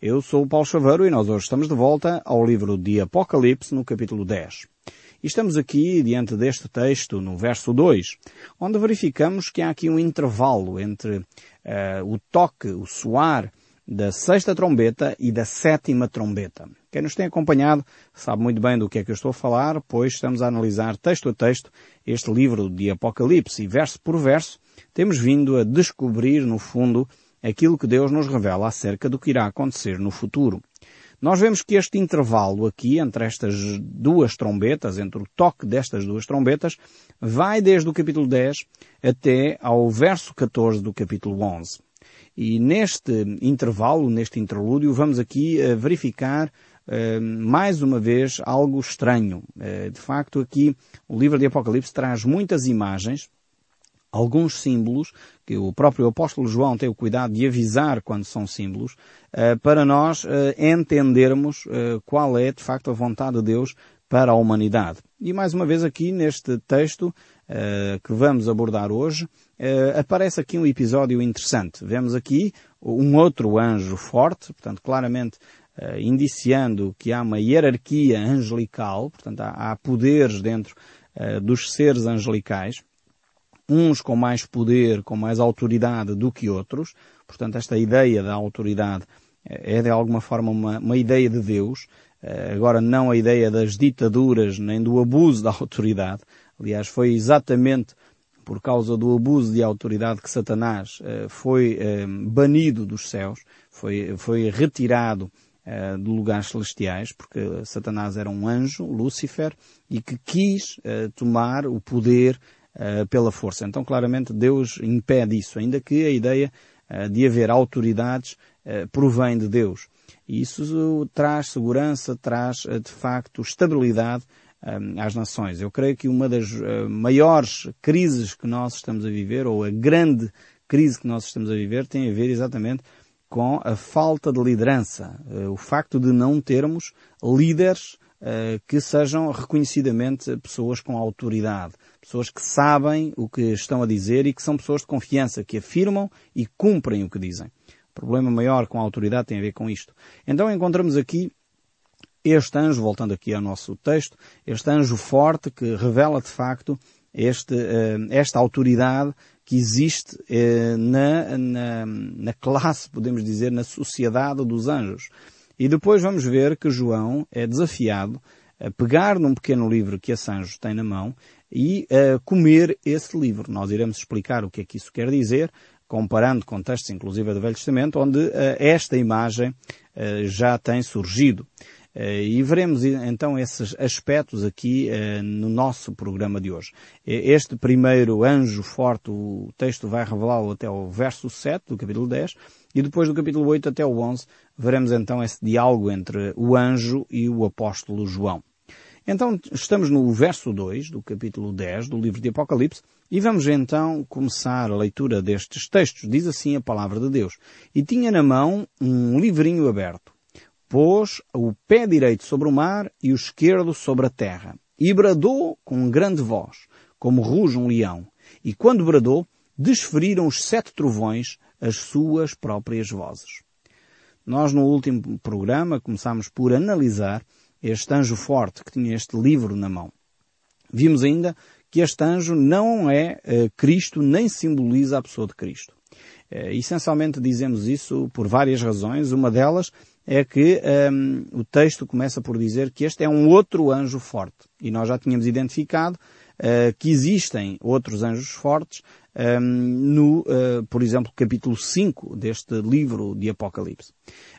Eu sou o Paulo Chaveiro e nós hoje estamos de volta ao livro de Apocalipse no capítulo 10. E estamos aqui diante deste texto, no verso 2, onde verificamos que há aqui um intervalo entre uh, o toque, o soar da sexta trombeta e da sétima trombeta. Quem nos tem acompanhado sabe muito bem do que é que eu estou a falar, pois estamos a analisar texto a texto este livro de Apocalipse e verso por verso temos vindo a descobrir, no fundo, aquilo que Deus nos revela acerca do que irá acontecer no futuro. Nós vemos que este intervalo aqui entre estas duas trombetas, entre o toque destas duas trombetas, vai desde o capítulo 10 até ao verso 14 do capítulo 11. E neste intervalo, neste interlúdio, vamos aqui uh, verificar uh, mais uma vez algo estranho. Uh, de facto, aqui o livro de Apocalipse traz muitas imagens, alguns símbolos, que o próprio apóstolo João tem o cuidado de avisar quando são símbolos, para nós entendermos qual é de facto a vontade de Deus para a humanidade. E mais uma vez aqui neste texto que vamos abordar hoje, aparece aqui um episódio interessante. Vemos aqui um outro anjo forte, portanto, claramente indiciando que há uma hierarquia angelical, portanto, há poderes dentro dos seres angelicais, uns com mais poder, com mais autoridade do que outros, portanto, esta ideia da autoridade é de alguma forma uma, uma ideia de Deus, agora não a ideia das ditaduras nem do abuso da autoridade, Aliás, foi exatamente por causa do abuso de autoridade que Satanás uh, foi banido dos céus, foi, foi retirado de lugares celestiais, porque Satanás era um anjo, Lúcifer, e que quis tomar o poder pela força. Então, claramente, Deus impede isso, ainda que a ideia de haver autoridades provém de Deus. E isso traz segurança, traz, de facto, estabilidade às nações. Eu creio que uma das maiores crises que nós estamos a viver, ou a grande crise que nós estamos a viver, tem a ver exatamente com a falta de liderança. O facto de não termos líderes que sejam reconhecidamente pessoas com autoridade. Pessoas que sabem o que estão a dizer e que são pessoas de confiança, que afirmam e cumprem o que dizem. O problema maior com a autoridade tem a ver com isto. Então encontramos aqui este anjo, voltando aqui ao nosso texto, este anjo forte que revela de facto este, eh, esta autoridade que existe eh, na, na, na classe, podemos dizer, na sociedade dos anjos. E depois vamos ver que João é desafiado a pegar num pequeno livro que esse anjo tem na mão e a comer esse livro. Nós iremos explicar o que é que isso quer dizer, comparando com textos inclusive do Velho Testamento, onde uh, esta imagem uh, já tem surgido. E veremos então esses aspectos aqui no nosso programa de hoje. Este primeiro anjo forte, o texto vai revelá-lo até o verso 7 do capítulo 10, e depois do capítulo 8 até o 11, veremos então esse diálogo entre o anjo e o apóstolo João. Então, estamos no verso 2 do capítulo 10 do livro de Apocalipse e vamos então começar a leitura destes textos. Diz assim a palavra de Deus. E tinha na mão um livrinho aberto pôs o pé direito sobre o mar e o esquerdo sobre a terra, e bradou com grande voz, como ruge um leão. E quando bradou, desferiram os sete trovões as suas próprias vozes. Nós no último programa começámos por analisar este anjo forte que tinha este livro na mão. Vimos ainda que este anjo não é uh, Cristo nem simboliza a pessoa de Cristo. Uh, essencialmente dizemos isso por várias razões. Uma delas é que um, o texto começa por dizer que este é um outro anjo forte. E nós já tínhamos identificado uh, que existem outros anjos fortes um, no, uh, por exemplo, capítulo 5 deste livro de Apocalipse.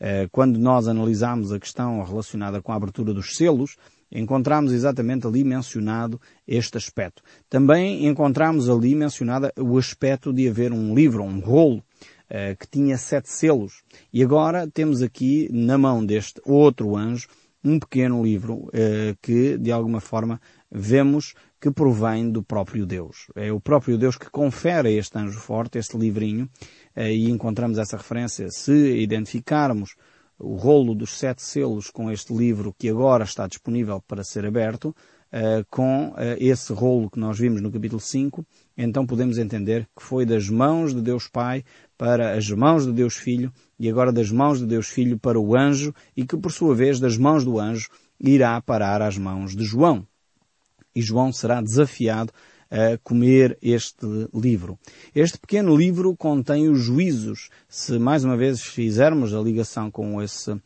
Uh, quando nós analisamos a questão relacionada com a abertura dos selos, encontramos exatamente ali mencionado este aspecto. Também encontramos ali mencionado o aspecto de haver um livro, um rolo, uh, que tinha sete selos. E agora temos aqui na mão deste outro anjo um pequeno livro que, de alguma forma, vemos que provém do próprio Deus. É o próprio Deus que confere a este anjo forte, este livrinho, uh, e encontramos essa referência. Se identificarmos o rolo dos sete selos com este livro que agora está disponível para ser aberto, uh, com uh, esse rolo que nós vimos no capítulo 5, então podemos entender que foi das mãos de Deus Pai para as mãos de Deus Filho e agora das mãos de Deus Filho para o anjo e que por sua vez das mãos do anjo irá parar às mãos de João. E João será desafiado a comer este livro. Este pequeno livro contém os juízos. Se mais uma vez fizermos a ligação com esse uh,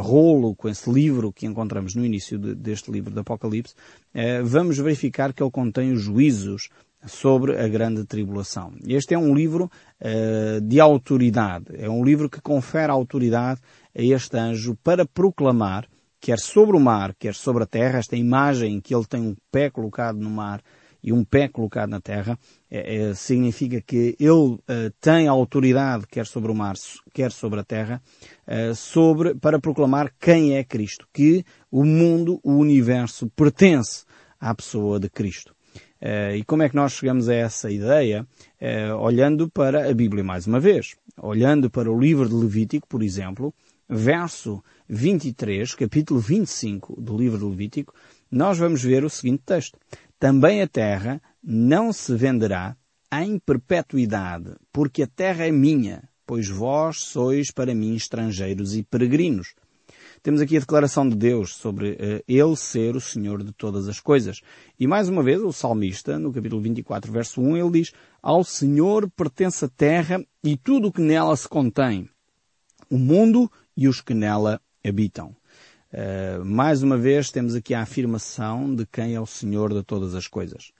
rolo, com esse livro que encontramos no início de, deste livro do Apocalipse, uh, vamos verificar que ele contém os juízos sobre a grande tribulação. Este é um livro uh, de autoridade. É um livro que confere autoridade a este anjo para proclamar, quer sobre o mar, quer sobre a terra, esta imagem que ele tem um pé colocado no mar e um pé colocado na terra, é, é, significa que ele uh, tem autoridade, quer sobre o mar, quer sobre a terra, uh, sobre, para proclamar quem é Cristo, que o mundo, o universo pertence à pessoa de Cristo. Uh, e como é que nós chegamos a essa ideia? olhando para a Bíblia mais uma vez. Olhando para o livro de Levítico, por exemplo, verso 23, capítulo 25 do livro de Levítico, nós vamos ver o seguinte texto. Também a terra não se venderá em perpetuidade, porque a terra é minha, pois vós sois para mim estrangeiros e peregrinos. Temos aqui a declaração de Deus sobre uh, Ele ser o Senhor de todas as coisas. E mais uma vez, o salmista, no capítulo 24, verso 1, ele diz, Ao Senhor pertence a terra e tudo o que nela se contém, o mundo e os que nela habitam. Uh, mais uma vez temos aqui a afirmação de quem é o Senhor de todas as coisas.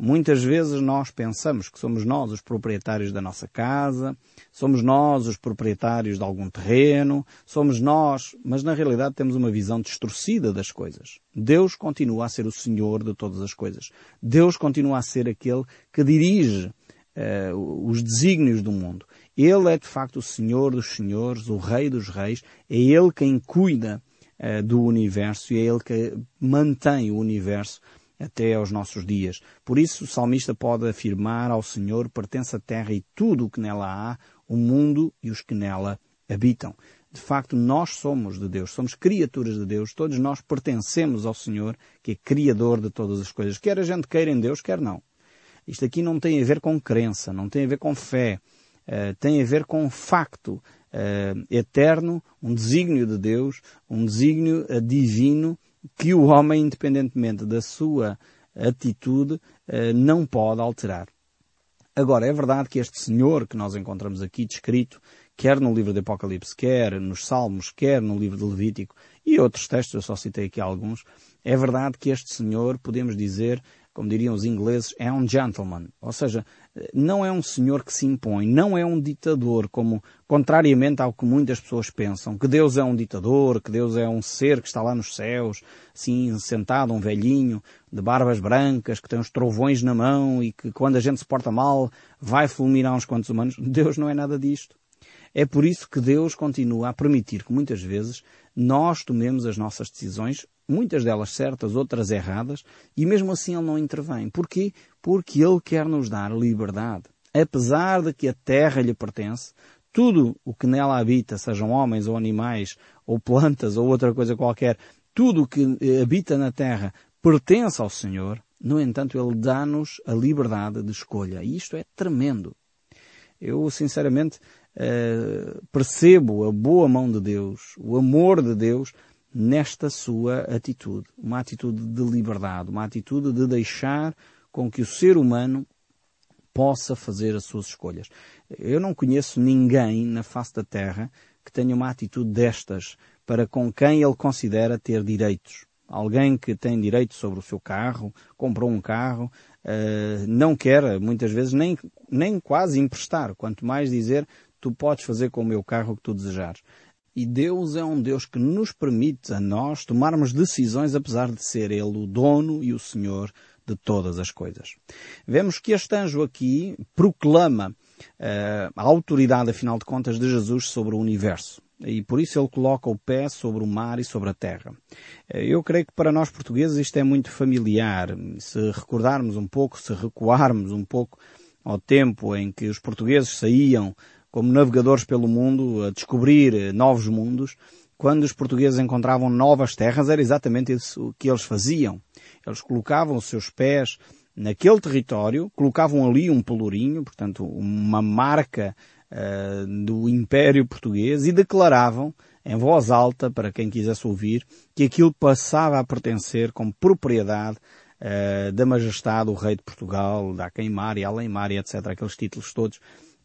Muitas vezes nós pensamos que somos nós os proprietários da nossa casa, somos nós os proprietários de algum terreno, somos nós, mas na realidade temos uma visão distorcida das coisas. Deus continua a ser o Senhor de todas as coisas. Deus continua a ser aquele que dirige uh, os desígnios do mundo. Ele é de facto o Senhor dos Senhores, o Rei dos Reis, é Ele quem cuida uh, do universo e é Ele que mantém o universo até aos nossos dias. Por isso o salmista pode afirmar ao Senhor pertence a terra e tudo o que nela há, o mundo e os que nela habitam. De facto, nós somos de Deus, somos criaturas de Deus, todos nós pertencemos ao Senhor, que é Criador de todas as coisas. Quer a gente queira em Deus, quer não. Isto aqui não tem a ver com crença, não tem a ver com fé, uh, tem a ver com um facto uh, eterno, um desígnio de Deus, um desígnio uh, divino que o homem, independentemente da sua atitude, não pode alterar. Agora, é verdade que este Senhor que nós encontramos aqui descrito, quer no livro de Apocalipse, quer nos Salmos, quer no livro de Levítico e outros textos, eu só citei aqui alguns, é verdade que este Senhor, podemos dizer, como diriam os ingleses, é um gentleman. Ou seja, não é um senhor que se impõe, não é um ditador, como contrariamente ao que muitas pessoas pensam, que Deus é um ditador, que Deus é um ser que está lá nos céus, assim, sentado, um velhinho, de barbas brancas, que tem uns trovões na mão e que quando a gente se porta mal vai fulminar uns quantos humanos. Deus não é nada disto. É por isso que Deus continua a permitir que muitas vezes nós tomemos as nossas decisões muitas delas certas, outras erradas, e mesmo assim ele não intervém. Porquê? Porque ele quer nos dar liberdade. Apesar de que a terra lhe pertence, tudo o que nela habita, sejam homens ou animais, ou plantas ou outra coisa qualquer, tudo o que eh, habita na terra pertence ao Senhor, no entanto, Ele dá-nos a liberdade de escolha. E isto é tremendo. Eu, sinceramente, eh, percebo a boa mão de Deus, o amor de Deus nesta sua atitude. Uma atitude de liberdade, uma atitude de deixar com que o ser humano possa fazer as suas escolhas. Eu não conheço ninguém na face da Terra que tenha uma atitude destas para com quem ele considera ter direitos. Alguém que tem direito sobre o seu carro, comprou um carro, uh, não quer, muitas vezes, nem, nem quase emprestar, quanto mais dizer, tu podes fazer com o meu carro o que tu desejares. E Deus é um Deus que nos permite a nós tomarmos decisões apesar de ser Ele o dono e o Senhor de todas as coisas. Vemos que este anjo aqui proclama uh, a autoridade, afinal de contas, de Jesus sobre o universo. E por isso ele coloca o pé sobre o mar e sobre a terra. Eh, eu creio que para nós portugueses isto é muito familiar. Se recordarmos um pouco, se recuarmos um pouco ao tempo em que os portugueses saíam como navegadores pelo mundo, a descobrir eh, novos mundos. Quando os portugueses encontravam novas terras, era exatamente isso que eles faziam. Eles colocavam os seus pés naquele território, colocavam ali um pelourinho, portanto, uma marca uh, do Império Português e declaravam em voz alta, para quem quisesse ouvir, que aquilo passava a pertencer como propriedade uh, da majestade do rei de Portugal, da Queimar e Além-Mar, etc. Aqueles títulos todos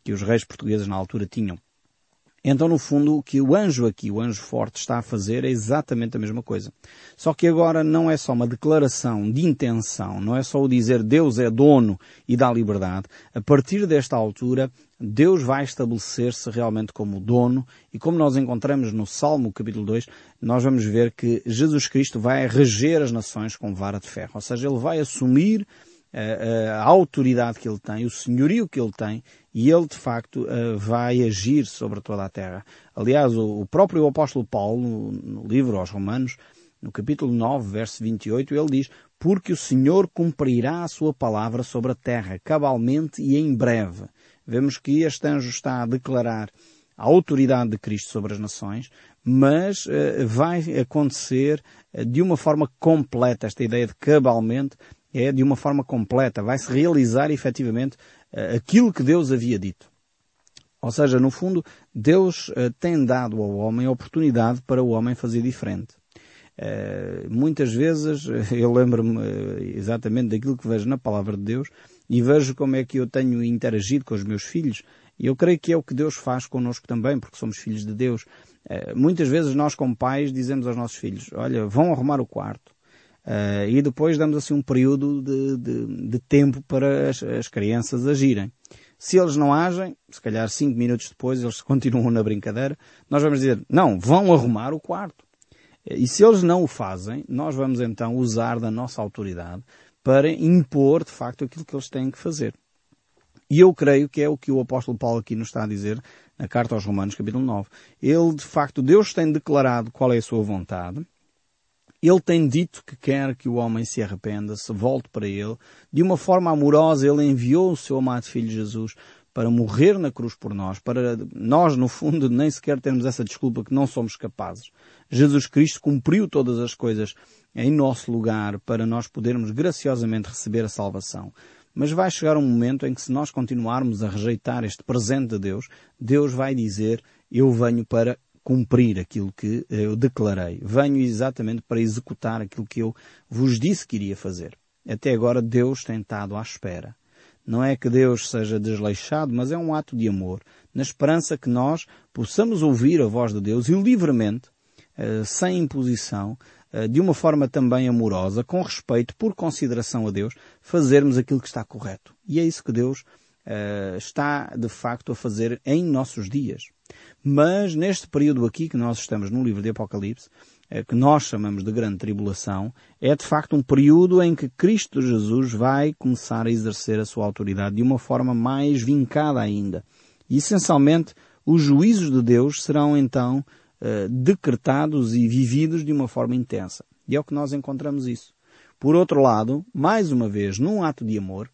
que os reis portugueses na altura tinham. Então, no fundo, o que o anjo aqui, o anjo forte, está a fazer é exatamente a mesma coisa. Só que agora não é só uma declaração de intenção, não é só o dizer Deus é dono e dá liberdade. A partir desta altura, Deus vai estabelecer-se realmente como dono e como nós encontramos no Salmo capítulo 2, nós vamos ver que Jesus Cristo vai reger as nações com vara de ferro. Ou seja, ele vai assumir a, a autoridade que ele tem, o senhorio que ele tem, e ele de facto vai agir sobre toda a terra. Aliás, o, próprio apóstolo Paulo, no, livro aos Romanos, no capítulo 9, verso 28, ele diz, porque o Senhor cumprirá a sua palavra sobre a terra, cabalmente e em breve. Vemos que este anjo está a declarar a autoridade de Cristo sobre as nações, mas vai acontecer de uma forma completa, esta ideia de cabalmente, é de uma forma completa, vai-se realizar efetivamente uh, aquilo que Deus havia dito. Ou seja, no fundo, Deus uh, tem dado ao homem a oportunidade para o homem fazer diferente. Uh, muitas vezes eu lembro-me exatamente daquilo que vejo na palavra de Deus e vejo como é que eu tenho interagido com os meus filhos e eu creio que é o que Deus faz connosco também, porque somos filhos de Deus. muitas vezes nós como pais dizemos aos nossos filhos, olha, vão arrumar o quarto, Uh, e depois damos assim um período de, de, de tempo para as, as, crianças agirem. Se eles não agem, se calhar cinco minutos depois eles continuam na brincadeira, nós vamos dizer, não, vão arrumar o quarto. E se eles não o fazem, nós vamos então usar da nossa autoridade para impor de facto aquilo que eles têm que fazer. E eu creio que é o que o apóstolo Paulo aqui nos está a dizer na carta aos Romanos, capítulo 9. Ele, de facto, Deus tem declarado qual é a sua vontade, ele tem dito que quer que o homem se arrependa, se volte para Ele. De uma forma amorosa, Ele enviou o seu amado Filho Jesus para morrer na cruz por nós, para nós, no fundo, nem sequer termos essa desculpa que não somos capazes. Jesus Cristo cumpriu todas as coisas em nosso lugar para nós podermos graciosamente receber a salvação. Mas vai chegar um momento em que se nós continuarmos a rejeitar este presente de Deus, Deus vai dizer, eu venho para cumprir aquilo que eu declarei. Venho exatamente para executar aquilo que eu vos disse que iria fazer. Até agora Deus tem estado à espera. Não é que Deus seja desleixado, mas é um ato de amor, na esperança que nós possamos ouvir a voz de Deus e livremente, eh, sem imposição, eh, de uma forma também amorosa, com respeito, por consideração a Deus, fazermos aquilo que está correto. E é isso que Deus eh, está, de facto, a fazer em nossos dias. Mas neste período aqui que nós estamos no livro de Apocalipse, eh, que nós chamamos de grande tribulação, é de facto um período em que Cristo Jesus vai começar a exercer a sua autoridade de uma forma mais vincada ainda. E essencialmente, os juízos de Deus serão então eh, decretados e vividos de uma forma intensa. E é o que nós encontramos isso. Por outro lado, mais uma vez, num ato de amor,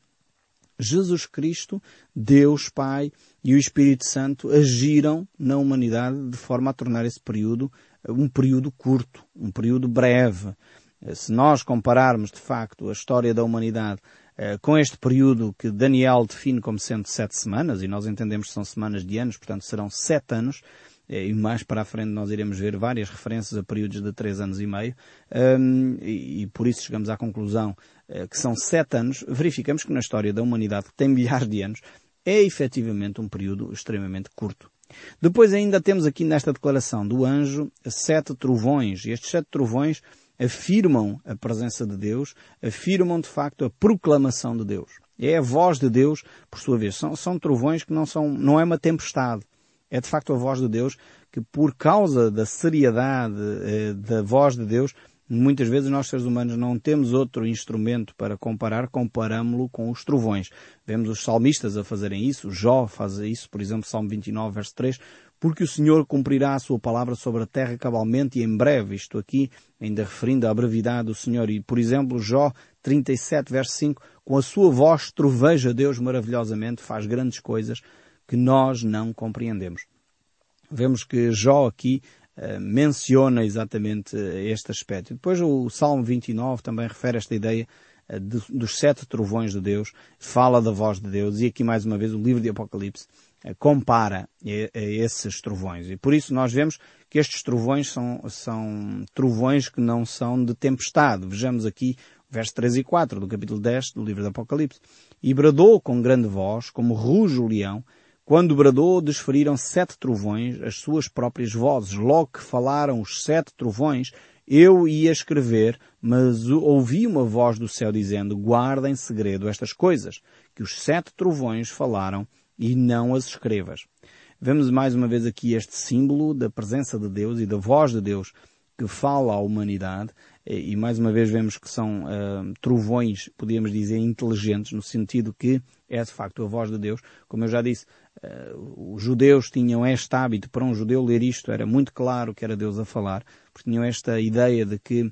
Jesus Cristo, Deus Pai e o Espírito Santo agiram na humanidade de forma a tornar esse período um período curto, um período breve. Eh, se nós compararmos de facto a história da humanidade eh, com este período que Daniel define como sendo sete semanas, e nós entendemos que são semanas de anos, portanto serão sete anos, e mais para a frente nós iremos ver várias referências a períodos de três anos e meio, um, e, e, por isso chegamos à conclusão uh, que são sete anos, verificamos que na história da humanidade, que tem milhares de anos, é efetivamente um período extremamente curto. Depois ainda temos aqui nesta declaração do anjo sete trovões, e estes sete trovões afirmam a presença de Deus, afirmam de facto a proclamação de Deus. É a voz de Deus, por sua vez. São, são trovões que não são, não é uma tempestade. É de facto a voz de Deus que por causa da seriedade eh, da voz de Deus, muitas vezes nós seres humanos não temos outro instrumento para comparar, comparamos-lo com os trovões. Vemos os salmistas a fazerem isso, Jó faz isso, por exemplo, Salmo 29, verso 3, porque o Senhor cumprirá a sua palavra sobre a terra cabalmente e em breve, isto aqui, ainda referindo à brevidade do Senhor. E, por exemplo, Jó 37, verso 5, com a sua voz troveja Deus maravilhosamente, faz grandes coisas, que nós não compreendemos. Vemos que Jó aqui uh, menciona exatamente eh, este aspecto. Depois o Salmo 29 também refere esta ideia de, dos sete trovões de Deus, fala da voz de Deus, e aqui mais uma vez o livro de Apocalipse compara a, esses trovões. E por isso nós vemos que estes trovões são, são trovões que não são de tempestade. Vejamos aqui versos 3 e 4 do capítulo 10 do livro do Apocalipse. E bradou com grande voz, como ruge o leão, quando bradou, desferiram sete trovões, as suas próprias vozes. Logo que falaram os sete trovões, eu ia escrever, mas ouvi uma voz do céu dizendo, guarda em segredo estas coisas, que os sete trovões falaram e não as escrevas. Vemos mais uma vez aqui este símbolo da presença de Deus e da voz de Deus que fala à humanidade e mais uma vez vemos que são uh, trovões, podíamos dizer, inteligentes, no sentido que é de facto a voz de Deus. Como eu já disse, uh, os judeus tinham este hábito, para um judeu ler isto era muito claro que era Deus a falar, porque tinham esta ideia de que uh,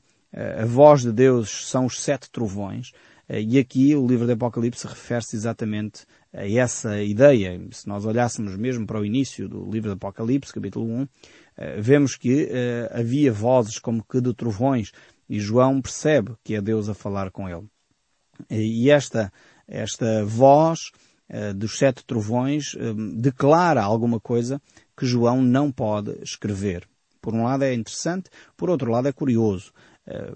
a voz de Deus são os sete trovões, e aqui o livro do Apocalipse refere-se exatamente a essa ideia. Se nós olhássemos mesmo para o início do livro do Apocalipse, capítulo 1, vemos que havia vozes como que de trovões, e João percebe que é Deus a falar com ele. E esta, esta voz uh, dos sete trovões declara alguma coisa que João não pode escrever. Por um lado é interessante, por outro lado é curioso,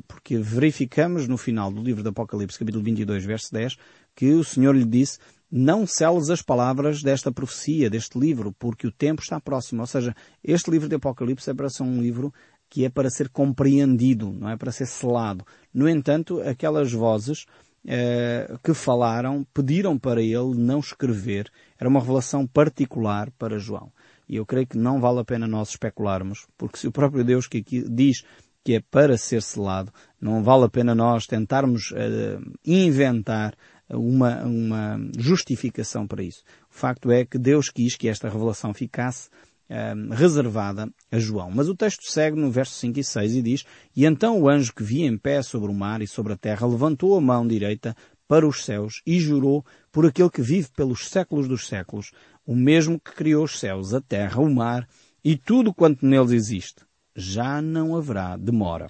porque verificamos no final do livro do Apocalipse, capítulo 22, verso 10, que o Senhor lhe disse não seles as palavras desta profecia, deste livro, porque o tempo está próximo. Ou seja, este livro de Apocalipse é para ser um livro que é para ser compreendido, não é para ser selado. No entanto, aquelas vozes eh, que falaram pediram para ele não escrever. Era uma revelação particular para João. E eu creio que não vale a pena nós especularmos, porque se o próprio Deus que aqui diz que é para ser selado, não vale a pena nós tentarmos eh, inventar uma, uma justificação para isso. O facto é que Deus quis que esta revelação ficasse Ehm, reservada a João. Mas o texto segue no verso 5 e 6 e diz, E então o anjo que via em pé sobre o mar e sobre a terra levantou a mão direita para os céus e jurou por aquele que vive pelos séculos dos séculos, o mesmo que criou os céus, a terra, o mar e tudo quanto neles existe. Já não haverá demora.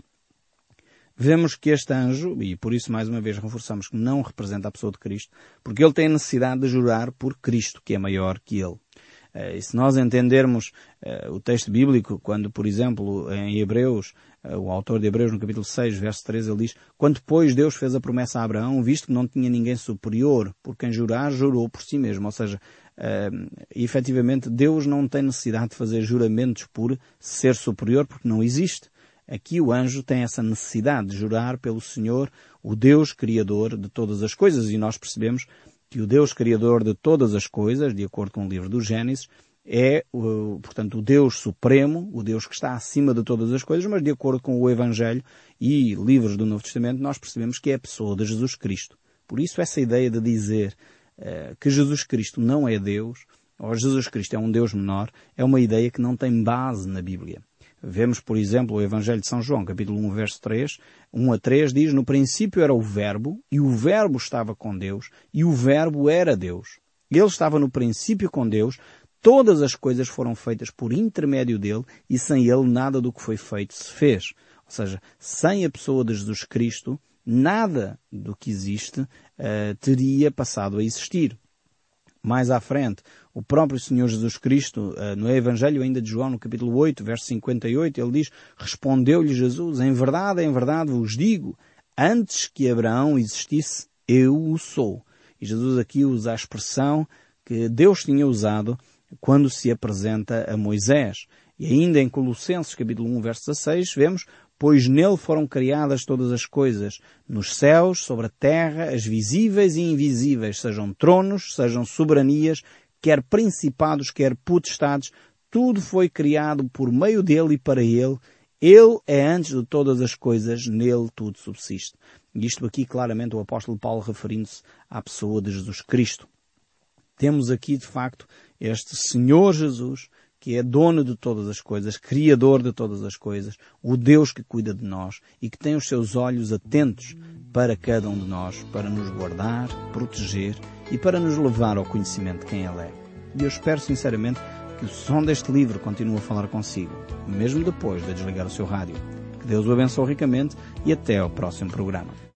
Vemos que este anjo, e por isso mais uma vez reforçamos que não representa a pessoa de Cristo, porque ele tem necessidade de jurar por Cristo, que é maior que ele. Eh, e se nós entendermos eh, o texto bíblico, quando, por exemplo, em Hebreus, eh, o autor de Hebreus, no capítulo 6, verso 13, ele diz, quando depois Deus fez a promessa a Abraão, visto que não tinha ninguém superior por quem jurar, jurou por si mesmo. Ou seja, efetivamente Deus não tem necessidade de fazer juramentos por ser superior, porque não existe. Aqui o anjo tem essa necessidade de jurar pelo Senhor, o Deus Criador de todas as coisas, e nós percebemos que o Deus Criador de todas as coisas, de acordo com o livro do Gênesis, é, portanto, o Deus Supremo, o Deus que está acima de todas as coisas, mas de acordo com o Evangelho e livros do Novo Testamento, nós percebemos que é a pessoa de Jesus Cristo. Por isso, essa ideia de dizer uh, que Jesus Cristo não é Deus, ou Jesus Cristo é um Deus menor, é uma ideia que não tem base na Bíblia. Vemos, por exemplo, o Evangelho de São João, capítulo 1, verso 3, 1 a 3, diz, no princípio era o Verbo, e o Verbo estava com Deus, e o Verbo era Deus. Ele estava no princípio com Deus, todas as coisas foram feitas por intermédio dele, e sem ele nada do que foi feito se fez. Ou seja, sem a pessoa de Jesus Cristo, nada do que existe uh, teria passado a existir. Mais à frente, o próprio Senhor Jesus Cristo, eh, no Evangelho ainda de João, no capítulo 8, verso 58, ele diz, respondeu-lhe Jesus, em verdade, em verdade vos digo, antes que Abraão existisse, eu o sou. E Jesus aqui usa a expressão que Deus tinha usado quando se apresenta a Moisés. E ainda em Colossenses capítulo 1, verso 16, vemos, pois nele foram criadas todas as coisas, nos céus, sobre a terra, as visíveis e invisíveis, sejam tronos, sejam soberanias, quer principados, quer potestades, tudo foi criado por meio dele e para ele. Ele é antes de todas as coisas, nele tudo subsiste. E isto aqui claramente o apóstolo Paulo referindo-se à pessoa de Jesus Cristo. Temos aqui de facto este Senhor Jesus, que é dono de todas as coisas, criador de todas as coisas, o Deus que cuida de nós e que tem os seus olhos atentos para cada um de nós, para nos guardar, proteger e para nos levar ao conhecimento de quem Ele é. E eu espero sinceramente que o som deste livro continue a falar consigo, mesmo depois de desligar o seu rádio. Que Deus o abençoe ricamente e até ao próximo programa.